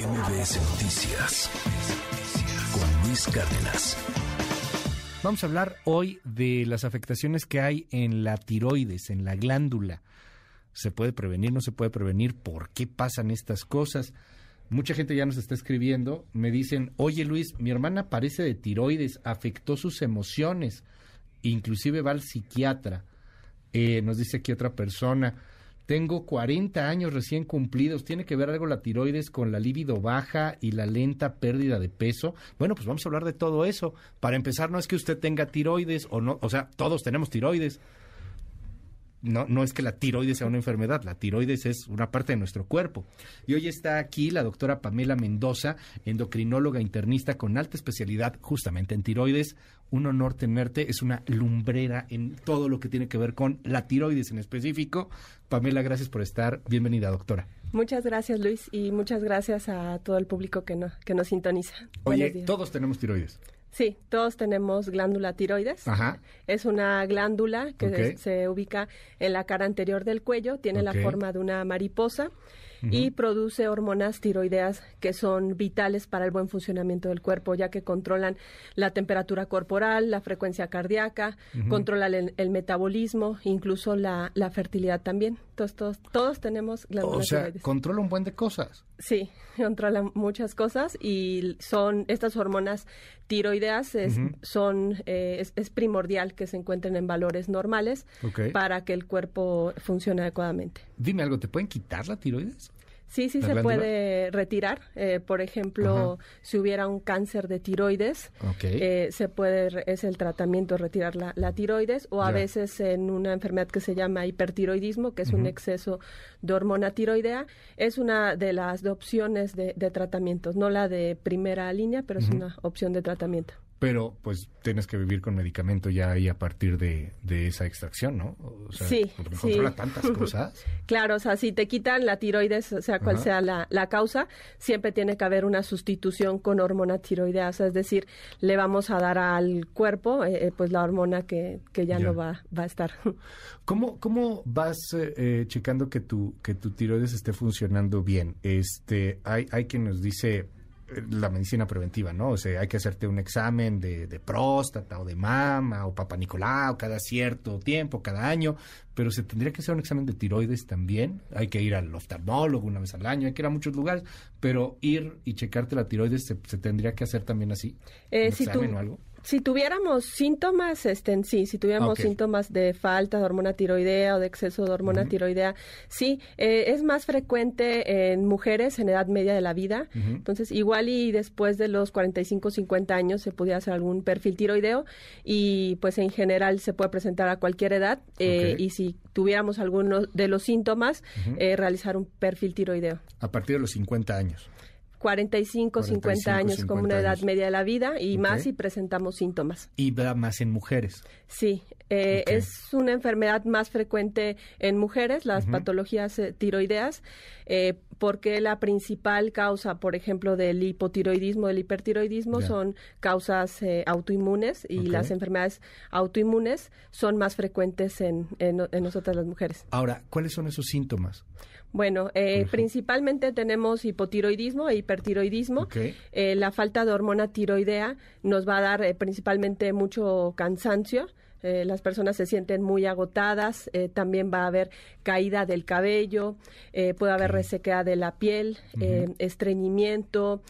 MBS Noticias con Luis Cárdenas. Vamos a hablar hoy de las afectaciones que hay en la tiroides, en la glándula. ¿Se puede prevenir? ¿No se puede prevenir? ¿Por qué pasan estas cosas? Mucha gente ya nos está escribiendo. Me dicen, oye Luis, mi hermana parece de tiroides, afectó sus emociones, inclusive va al psiquiatra. Eh, nos dice aquí otra persona, tengo 40 años recién cumplidos. ¿Tiene que ver algo la tiroides con la libido baja y la lenta pérdida de peso? Bueno, pues vamos a hablar de todo eso. Para empezar, no es que usted tenga tiroides o no, o sea, todos tenemos tiroides no, no es que la tiroides sea una enfermedad, la tiroides es una parte de nuestro cuerpo. Y hoy está aquí la doctora Pamela Mendoza, endocrinóloga internista con alta especialidad justamente en tiroides. Un honor tenerte, es una lumbrera en todo lo que tiene que ver con la tiroides en específico. Pamela, gracias por estar. Bienvenida, doctora. Muchas gracias, Luis, y muchas gracias a todo el público que, no, que nos sintoniza. Oye, todos tenemos tiroides. Sí, todos tenemos glándula tiroides. Ajá. Es una glándula que se ubica en la cara anterior del cuello, tiene la forma de una mariposa y produce hormonas tiroideas que son vitales para el buen funcionamiento del cuerpo, ya que controlan la temperatura corporal, la frecuencia cardíaca, controlan el, metabolismo, incluso la, fertilidad también. Todos, todos, todos tenemos glándulas o sea, controla un buen de cosas. Sí, controla muchas cosas y son estas hormonas tiroideas es, son eh, es, primordial que se encuentren en valores normales para que el cuerpo funcione adecuadamente. Dime algo, ¿te pueden quitar la tiroides? Sí, sí se puede retirar. Eh, por ejemplo, si hubiera un cáncer de tiroides, eh, se puede es el tratamiento retirar la, tiroides o a veces en una enfermedad que se llama hipertiroidismo, que es un exceso de hormona tiroidea, es una de las opciones de, de tratamientos, no la de primera línea, pero es una opción de tratamiento pero pues tienes que vivir con medicamento ya ahí a partir de, esa extracción, ¿no? O sea, sí, porque controla tantas cosas. claro, o sea, si te quitan la tiroides, o sea, cual sea la, causa, siempre tiene que haber una sustitución con hormona tiroideasa, es decir, le vamos a dar al cuerpo eh, eh, pues la hormona que, que ya, no va, va a estar. ¿Cómo, cómo vas eh, checando que tu, que tu tiroides esté funcionando bien? Este, hay, hay quien nos dice la medicina preventiva, ¿no? O sea, hay que hacerte un examen de, de próstata o de mama o papá Nicolau cada cierto tiempo, cada año, pero se tendría que hacer un examen de tiroides también. Hay que ir al oftalmólogo una vez al año, hay que ir a muchos lugares, pero ir y checarte la tiroides se, tendría que hacer también así. Eh, ¿Un examen o algo? Si tuviéramos síntomas, este, sí, si tuviéramos síntomas de falta de hormona tiroidea o de exceso de hormona tiroidea, sí, eh, es más frecuente en mujeres en edad media de la vida. Entonces, igual y después de los 45, 50 años se pudiera hacer algún perfil tiroideo y pues en general se puede presentar a cualquier edad eh, y si tuviéramos alguno de los síntomas, eh, realizar un perfil tiroideo. A partir de los 50 años. 45, 50 años como una edad media de la vida y más si presentamos síntomas. ¿Y va más en mujeres? Sí, eh, es una enfermedad más frecuente en mujeres, las patologías eh, tiroideas, eh, porque la principal causa, por ejemplo, del hipotiroidismo, del hipertiroidismo, son causas autoinmunes y las enfermedades autoinmunes son más frecuentes en, en, en nosotras las mujeres. Ahora, ¿cuáles son esos síntomas? Bueno, eh, principalmente tenemos hipotiroidismo e hipertiroidismo. Eh, la falta de hormona tiroidea nos va a dar eh, principalmente mucho cansancio. Las personas se sienten muy agotadas, también va a haber caída del cabello, puede haber resequedad de la piel, estreñimiento,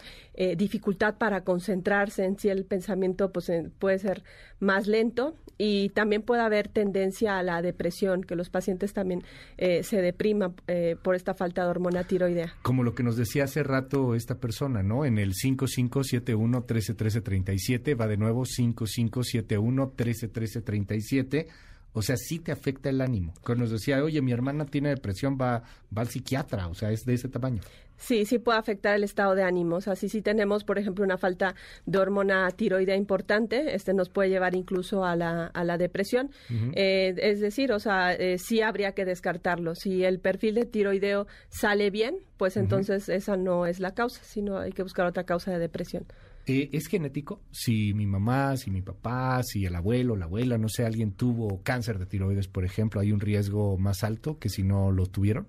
dificultad para concentrarse en sí el pensamiento pues, puede ser más lento y también puede haber tendencia a la depresión, que los pacientes también eh, se depriman eh, por esta falta de hormona tiroidea. Como lo que nos decía hace rato esta persona, ¿no? En el 5571-131337, va de nuevo 5571-131337. O sea, sí te afecta el ánimo. Cuando nos decía, oye, mi hermana tiene depresión, va, va al psiquiatra, o sea, es de ese tamaño. Sí, sí puede afectar el estado de ánimo. O sea, si, tenemos, por ejemplo, una falta de hormona tiroidea importante, este nos puede llevar incluso a la, a la depresión. Eh, es decir, o sea, eh, sí habría que descartarlo. Si el perfil de tiroideo sale bien, pues entonces esa no es la causa, sino hay que buscar otra causa de depresión. Eh, ¿Es genético? Si mi mamá, si mi papá, si el abuelo, la abuela, no sé, alguien tuvo cáncer de tiroides, por ejemplo, ¿hay un riesgo más alto que si no lo tuvieron?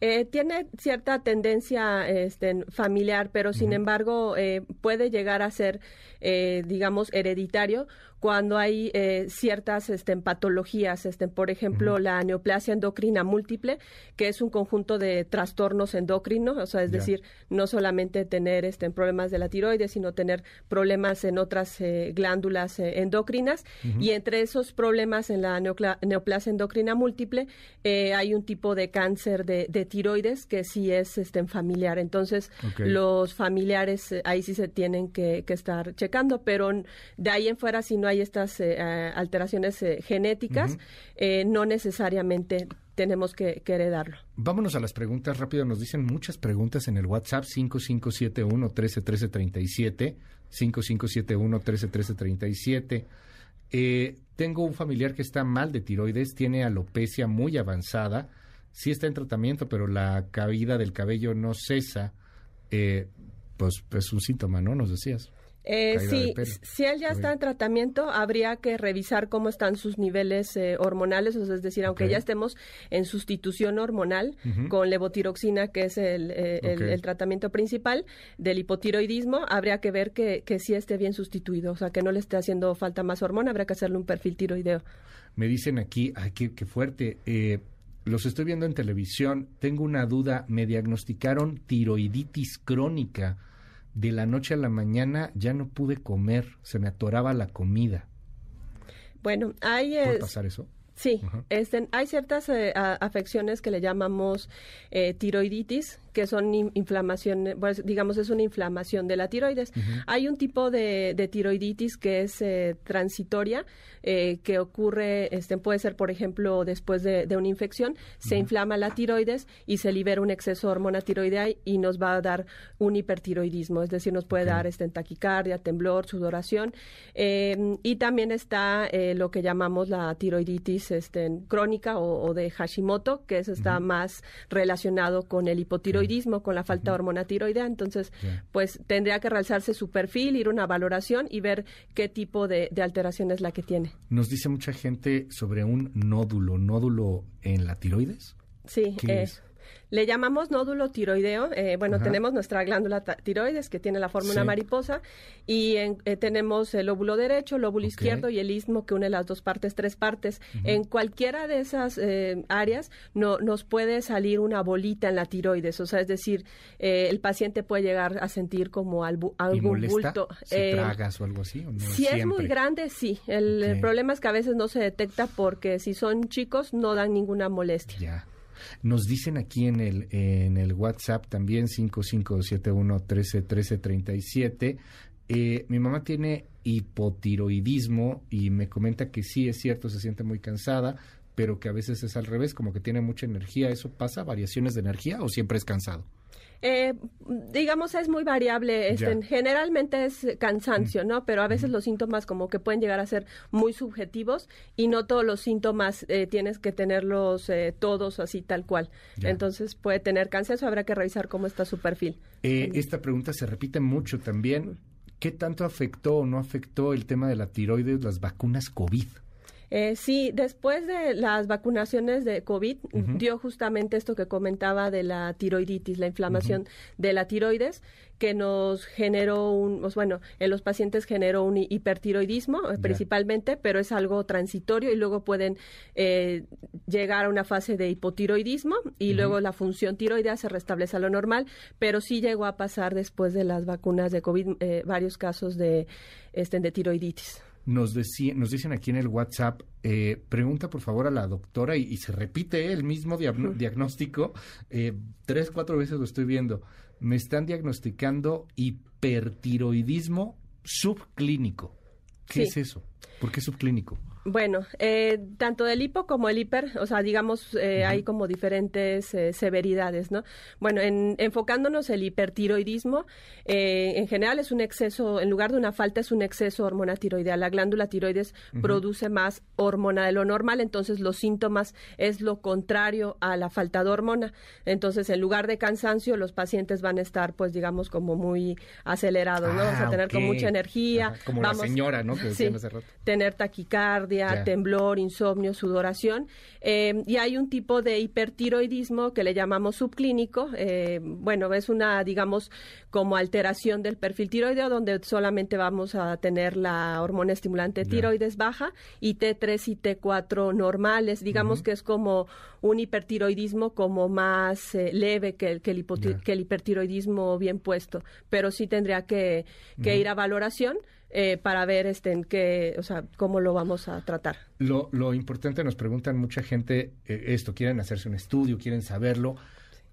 Eh, tiene cierta tendencia este, familiar, pero sin embargo eh, puede llegar a ser, eh, digamos, hereditario cuando hay eh, ciertas este, patologías, este, por ejemplo, la neoplasia endocrina múltiple, que es un conjunto de trastornos endocrinos, o sea, es decir, no solamente tener este, problemas de la tiroides, sino tener problemas en otras eh, glándulas eh, endocrinas. Y entre esos problemas en la neoplasia endocrina múltiple hay un tipo de cáncer de, tiroides que sí es este, familiar. Entonces, los familiares ahí sí se tienen que, que estar checando, pero de ahí en fuera, si no hay estas eh, alteraciones eh, genéticas, eh, no necesariamente tenemos que, heredarlo. Vámonos a las preguntas rápido. Nos dicen muchas preguntas en el WhatsApp 5571 131337 5571 131337 eh, tengo un familiar que está mal de tiroides, tiene alopecia muy avanzada, sí está en tratamiento, pero la caída del cabello no cesa. pues es un síntoma, ¿no? Nos decías. Eh, sí, si él ya está en tratamiento, habría que revisar cómo están sus niveles eh, hormonales, es decir, aunque ya estemos en sustitución hormonal con levotiroxina, que es eh, el, tratamiento principal del hipotiroidismo, habría que ver que, que sí esté bien sustituido, o sea, que no le esté haciendo falta más hormona, habría que hacerle un perfil tiroideo. Me dicen aquí, ay, qué, qué fuerte, eh, los estoy viendo en televisión, tengo una duda, me diagnosticaron tiroiditis crónica de la noche a la mañana ya no pude comer, se me atoraba la comida. Bueno, hay... ¿Puede pasar eso? Sí, este, hay ciertas eh, afecciones que le llamamos eh, tiroiditis, que son inflamación, pues, digamos, es una inflamación de la tiroides. Hay un tipo de, tiroiditis que es eh, transitoria, que ocurre, este, puede ser, por ejemplo, después de, una infección, se inflama la tiroides y se libera un exceso de hormona tiroidea y nos va a dar un hipertiroidismo, es decir, nos puede dar este, taquicardia, temblor, sudoración. Em, y también está lo que llamamos la tiroiditis este, crónica o, de Hashimoto, que eso está más relacionado con el hipotiroidismo, con la falta de hormona tiroidea. Entonces, pues tendría que realizarse su perfil, ir a una valoración y ver qué tipo de, alteración es la que tiene. Nos dice mucha gente sobre un nódulo, nódulo en la tiroides. Sí, ¿Qué es? Le llamamos nódulo tiroideo. Eh, bueno, tenemos nuestra glándula tiroides que tiene la forma de una mariposa y eh, tenemos el óvulo derecho, el óvulo izquierdo y el istmo que une las dos partes, tres partes. En cualquiera de esas eh, áreas no, nos puede salir una bolita en la tiroides, o sea, es decir, el paciente puede llegar a sentir como algún bulto. Si tragas o algo así. si es muy grande, sí. El, problema es que a veces no se detecta porque si son chicos no dan ninguna molestia. Ya. Nos dicen aquí en el, en el WhatsApp también 5571 131337 eh, mi mamá tiene hipotiroidismo y me comenta que sí es cierto, se siente muy cansada, pero que a veces es al revés, como que tiene mucha energía. ¿Eso pasa? ¿Variaciones de energía o siempre es cansado? Eh, digamos, es muy variable. Este, generalmente es cansancio, ¿no? Pero a veces los síntomas como que pueden llegar a ser muy subjetivos y no todos los síntomas eh, tienes que tenerlos eh, todos así tal cual. Entonces puede tener cansancio, habrá que revisar cómo está su perfil. Eh, esta pregunta se repite mucho también. ¿Qué tanto afectó o no afectó el tema de la tiroides las vacunas COVID? Eh, sí, después de las vacunaciones de COVID, dio justamente esto que comentaba de la tiroiditis, la inflamación de la tiroides, que nos generó un, pues, bueno, en los pacientes generó un hipertiroidismo eh, principalmente, pero es algo transitorio y luego pueden eh, llegar a una fase de hipotiroidismo y luego la función tiroidea se restablece a lo normal, pero sí llegó a pasar después de las vacunas de COVID varios casos de, este, de tiroiditis nos, nos dicen aquí en el WhatsApp, eh, pregunta por favor a la doctora y, se repite el mismo diagnóstico, eh, tres, cuatro veces lo estoy viendo. Me están diagnosticando hipertiroidismo subclínico. ¿Qué es eso? ¿Por qué subclínico? Bueno, eh, tanto el hipo como el hiper, o sea, digamos, eh, hay como diferentes eh, severidades, ¿no? Bueno, en, enfocándonos el hipertiroidismo, en general es un exceso, en lugar de una falta, es un exceso de hormona tiroidea. La glándula tiroides produce más hormona de lo normal, entonces los síntomas es lo contrario a la falta de hormona. Entonces, en lugar de cansancio, los pacientes van a estar, pues, digamos, como muy acelerados, ¿no? Vamos a ah, tener con mucha energía. como la señora, ¿no? Que sí, tener taquicardia taquicardia, temblor, insomnio, sudoración. Eh, y hay un tipo de hipertiroidismo que le llamamos subclínico. Eh, bueno, es una, digamos, como alteración del perfil tiroideo, donde solamente vamos a tener la hormona estimulante tiroides baja y T3 y T4 normales. Digamos que es como un hipertiroidismo como más eh, leve que el, que el, hipertiroidismo bien puesto, pero sí tendría que, ir a valoración. Eh, para ver este en qué, o sea, cómo lo vamos a tratar. Lo, lo importante, nos preguntan mucha gente eh, esto, quieren hacerse un estudio, quieren saberlo.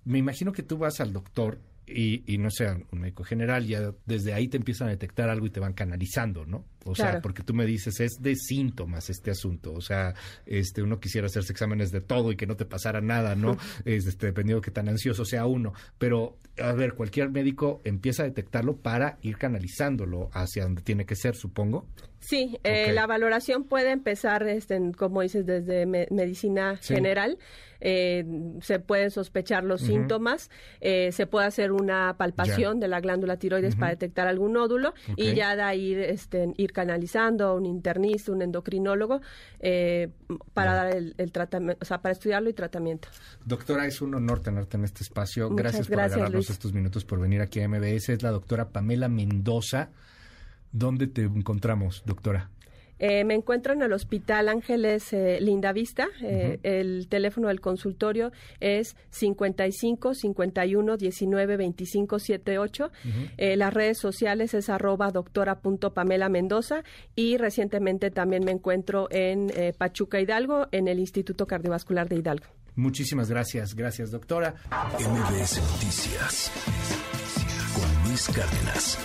Me imagino que tú vas al doctor y, y, no sea un médico general, ya desde ahí te empiezan a detectar algo y te van canalizando, ¿no? O sea, porque tú me dices, es de síntomas este asunto. O sea, este uno quisiera hacerse exámenes de todo y que no te pasara nada, ¿no? este, dependiendo de qué tan ansioso sea uno. Pero, a ver, cualquier médico empieza a detectarlo para ir canalizándolo hacia donde tiene que ser, supongo. Sí, eh, la valoración puede empezar, este, como dices, desde medicina general. Eh, se pueden sospechar los síntomas, eh, se puede hacer una palpación de la glándula tiroides para detectar algún nódulo y ya de ahí este, ir canalizando a un internista, un endocrinólogo para dar el, tratamiento, o sea, para estudiarlo y tratamiento. Doctora, es un honor tenerte en este espacio. gracias por estos minutos por venir aquí a MBS. Es la doctora Pamela Mendoza. ¿Dónde te encontramos, doctora? Eh, me encuentro en el Hospital Ángeles eh, Linda Vista. Eh, el teléfono del consultorio es 55 51 19 25 78. las redes sociales es arroba doctora punto Pamela Mendoza y recientemente también me encuentro en Pachuca Hidalgo en el Instituto Cardiovascular de Hidalgo. Muchísimas gracias, gracias doctora. MBS Noticias con Luis Cárdenas.